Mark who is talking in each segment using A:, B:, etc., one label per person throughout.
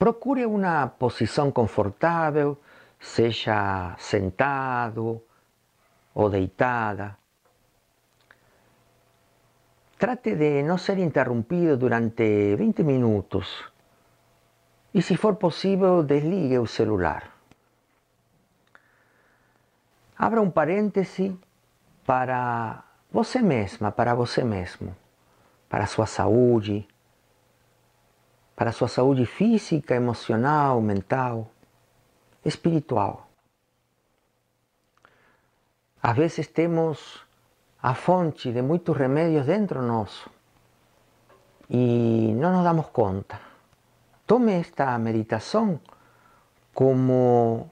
A: Procure uma posição confortável, seja sentado ou deitada. Trate de não ser interrompido durante 20 minutos e, se for possível, desligue o celular. Abra um parêntese para você mesma, para você mesmo, para sua saúde, para a sua saúde física, emocional, mental, espiritual. Às vezes temos a fonte de muitos remédios dentro nosso e não nos damos conta. Tome esta meditação como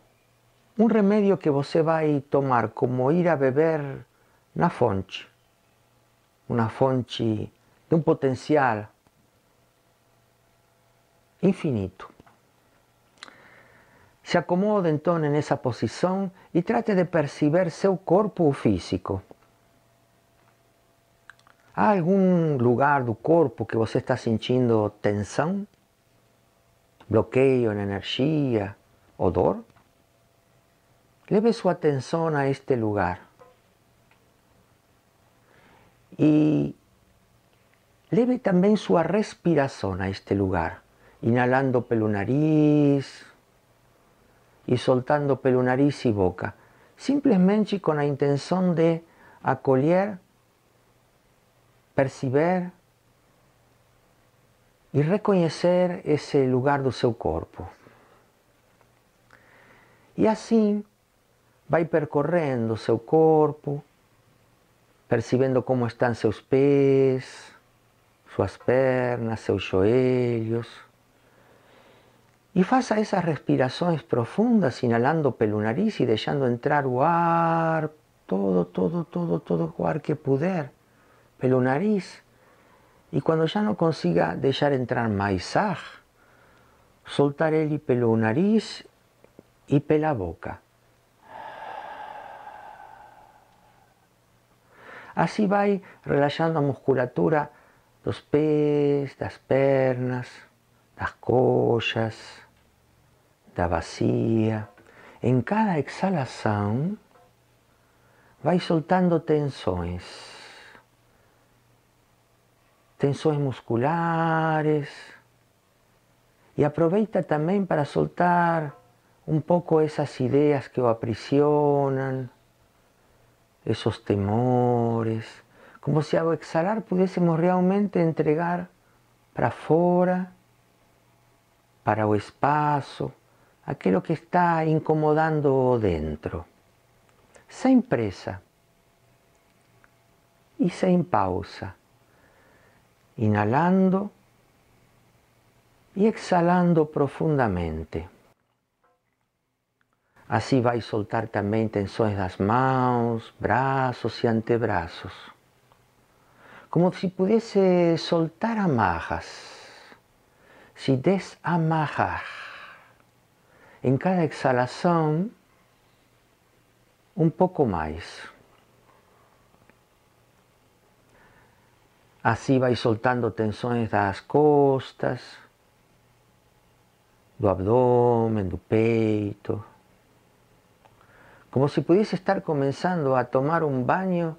A: um remédio que você vai tomar, como ir a beber na fonte, uma fonte de um potencial infinito. Se acomode então nessa posição e trate de perceber seu corpo físico. Há algum lugar do corpo que você está sentindo tensão, bloqueio na energia ou dor? Leve sua atenção a este lugar. E leve também sua respiração a este lugar inhalando pelo nariz e soltando pelo nariz e boca, simplesmente com a intenção de acolher, perceber e reconhecer esse lugar do seu corpo. E assim vai percorrendo seu corpo, percebendo como estão seus pés, suas pernas, seus joelhos e faça essas respirações profundas, inhalando pelo nariz e deixando entrar o todo, todo, todo, todo o que puder, pelo nariz. E quando já não consiga deixar entrar mais ar, soltar ele pelo nariz e pela boca. Assim vai relaxando a musculatura dos pés, das pernas, das coxas, da bacia. Em cada exalação, vai soltando tensões. Tensões musculares. E aproveita também para soltar um pouco essas ideias que o aprisionam, esses temores, como se ao exalar pudéssemos realmente entregar para fora, para o espaço, aquello que está incomodando dentro, sem pressa y sin pausa, inhalando y exhalando profundamente. Así vai soltar também tensões das mãos, braços e antebraços, como se pudesse soltar amarras, se desamarrar em cada exalação um pouco mais. Assim vai soltando tensões das costas, do abdômen, do peito, como se pudesse estar começando a tomar um banho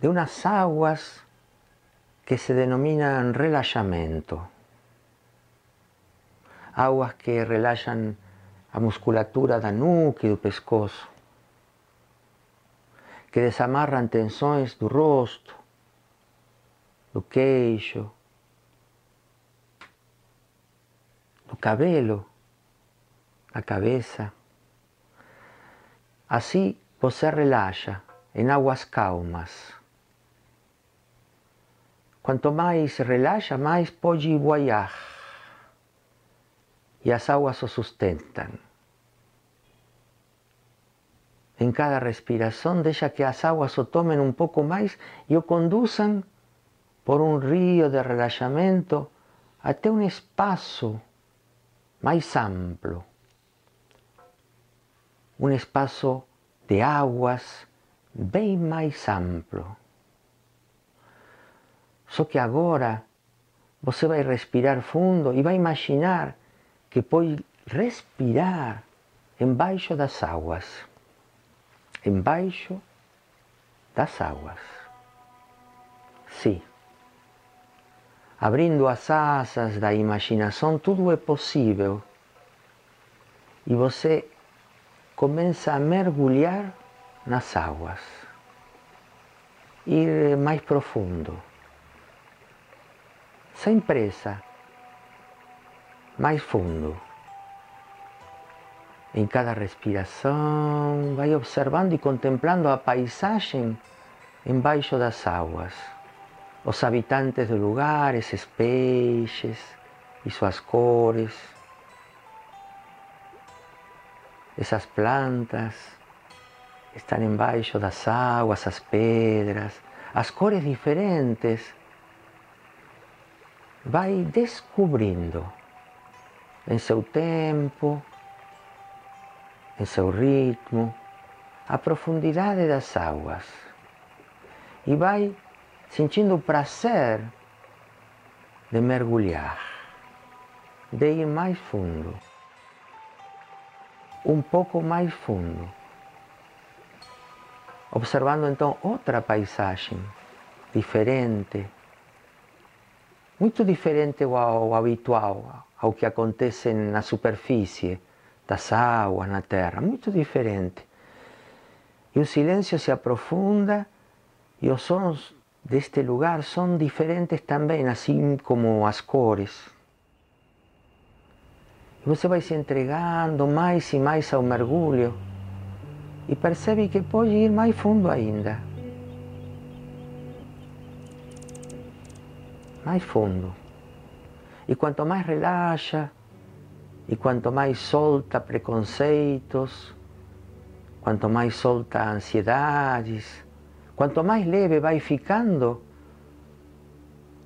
A: de umas águas que se denominan relaxamento aguas que relaxan a musculatura da nuca e do pescoço, que desamarran tensões do rosto, do queixo, do cabelo, da cabeça. Assim você relaxa em águas calmas. Quanto mais relaxa, mais pode voar y las aguas o sustentan. En cada respiración deja que las aguas o tomen un poco más y o conduzcan por un río de relajamiento hasta un espacio más amplio, un espacio de aguas bem más amplio. Só que ahora você vai respirar fundo e vai imaginar que pode respirar embaixo das águas. Embaixo das águas. Sim. Abrindo as asas da imaginação, tudo é possível. E você começa a mergulhar nas águas. Ir mais profundo. Sem pressa. Mais fundo. Em cada respiração, vai observando e contemplando a paisagem embaixo das águas. Os habitantes do lugar, esses peixes e suas cores, essas plantas estão embaixo das águas, as pedras, as cores diferentes. Vai descobrindo em seu tempo, em seu ritmo, a profundidade das águas. E vai sentindo o prazer de mergulhar, de ir mais fundo, um pouco mais fundo, observando então outra paisagem diferente, muito diferente ao habitual, ao que acontece na superfície das águas na terra, muito diferente. E o silêncio se aprofunda e os sons deste lugar são diferentes também, assim como as cores. E você vai se entregando mais e mais ao mergulho e percebe que pode ir mais fundo ainda. Mais fundo. E quanto mais relaxa, e quanto mais solta preconceitos, quanto mais solta ansiedades, quanto mais leve vai ficando,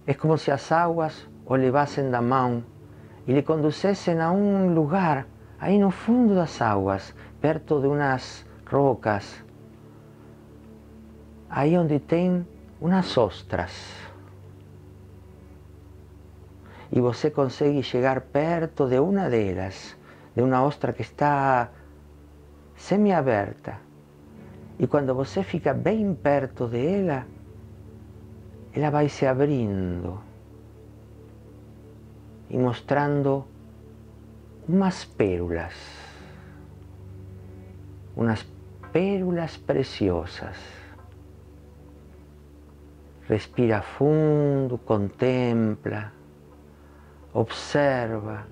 A: é como se as águas o levassem da mão e lhe conduzissem a um lugar, aí no fundo das águas, perto de umas rocas, aí onde tem umas ostras e você consegue chegar perto de uma delas, de uma ostra que está semi-aberta. E quando você fica bem perto dela, ela vai se abrindo e mostrando umas pérolas, umas pérolas preciosas. Respira fundo, contempla observa,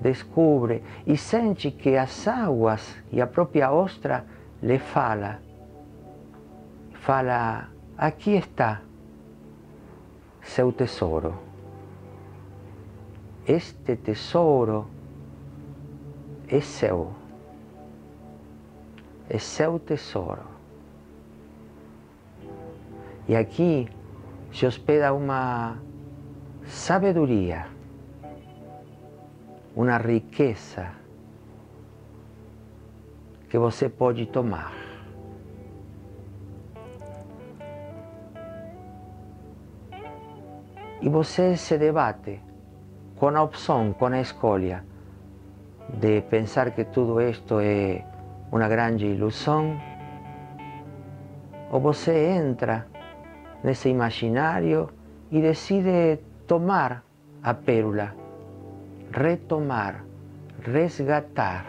A: descubre e sente que as águas e a própria ostra lhe fala. Fala, aqui está seu tesouro. Este tesouro é seu. É seu tesouro. E aqui se hospeda uma sabedoria uma riqueza que você pode tomar. E você se debate com a opção, com a escolha de pensar que tudo isto é uma grande ilusão, ou você entra nesse imaginário e decide tomar a pérola retomar, resgatar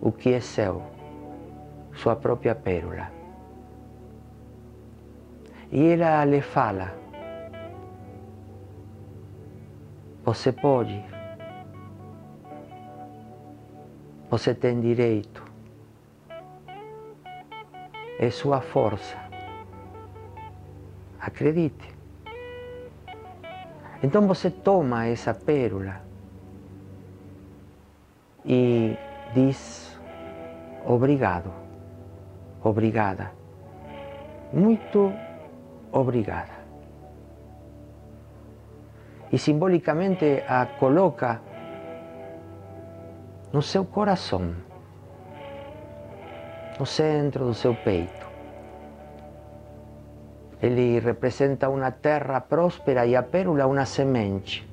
A: o que é seu, sua própria pérola. E ela lhe fala: Você pode, você tem direito, é sua força. Acredite. Então você toma essa pérola e diz obrigado, obrigada, muito obrigada. E simbolicamente a coloca no seu coração, no centro do seu peito. Ele representa una terra próspera e a pérula una semente.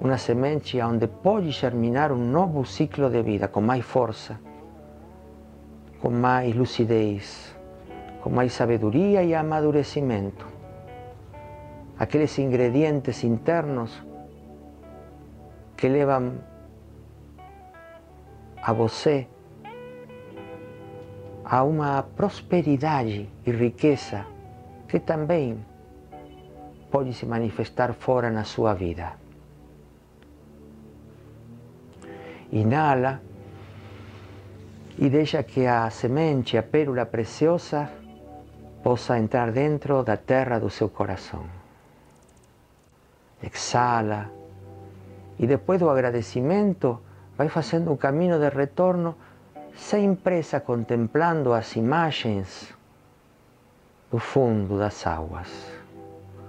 A: Una semente onde pode germinar um novo ciclo de vida com mais força, com mais lucidez, com mais sabedoria e amadurecimento. Aqueles ingredientes internos que levam a você a uma prosperidade e riqueza que também pode se manifestar fora na sua vida. Inala e deixa que a semente, a pérola preciosa, possa entrar dentro da terra do seu coração. Exala e depois do agradecimento vai fazendo um caminho de retorno sem pressa contemplando as imagens do fundo das águas,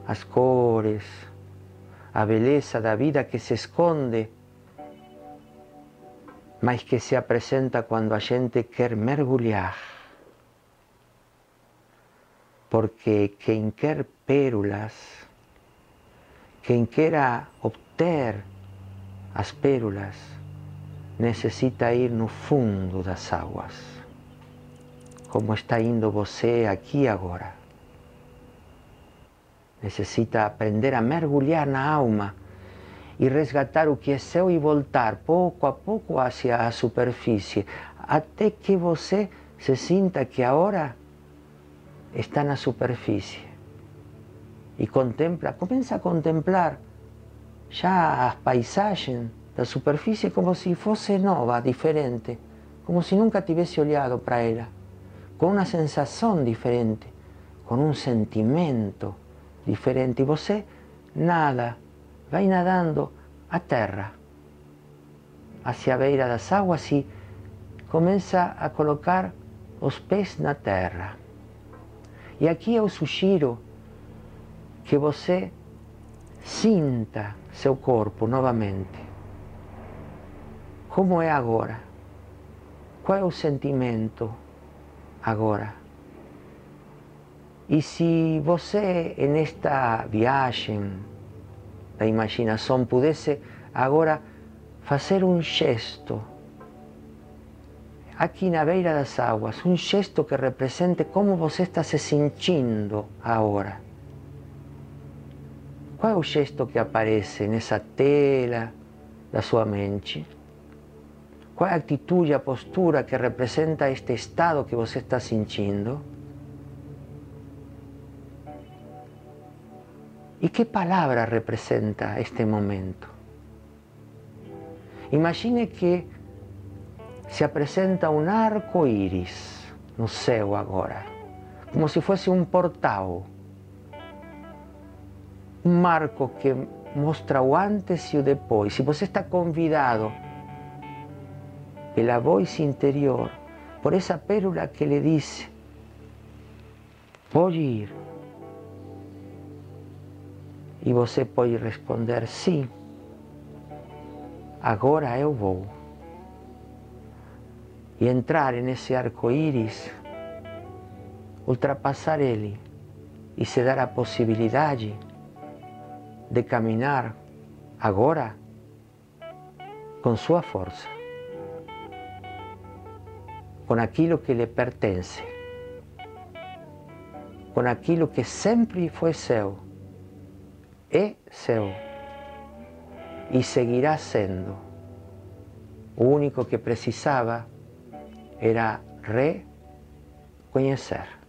A: as cores, a beleza da vida que se esconde, mas que se apresenta quando a gente quer mergulhar. Porque quem quer pérolas, quem quer obter as pérolas, necessita ir no fundo das águas, como está indo você aqui agora. Necessita aprender a mergulhar na alma e resgatar o que é seu e voltar pouco a pouco hacia a superfície, até que você se sinta que agora está na superfície. E contempla, começa a contemplar já as paisagens la superficie como si fosse nova, diferente, como si nunca tivesse olhado para ela, com uma sensação diferente, com um sentimento diferente. E você nada, vai nadando a terra, hacia a beira das águas e começa a colocar os pés na terra. E aqui eu sugiro que você sinta seu corpo novamente como é agora? Qual é o sentimento agora? E se você, nesta viagem da imaginação, pudesse agora fazer um gesto, aqui na beira das águas, um gesto que represente como você está se sentindo agora. Qual o gesto que aparece nessa tela da sua mente? Qual é a postura que representa este estado que você está sentindo? E que palavra representa este momento? Imagine que se apresenta um arco-íris no céu agora, como se fosse um portal, um marco que mostra o antes e o depois. Se você está convidado pela voz interior, por essa pérola que lhe diz: pode ir. E você pode responder: sim, agora eu vou. E entrar nesse arco-íris, ultrapassar ele e se dar a possibilidade de caminhar agora com sua força con aquilo que lhe pertence, com aquilo que sempre foi seu, é seu e seguirá sendo. O único que precisava era reconhecer.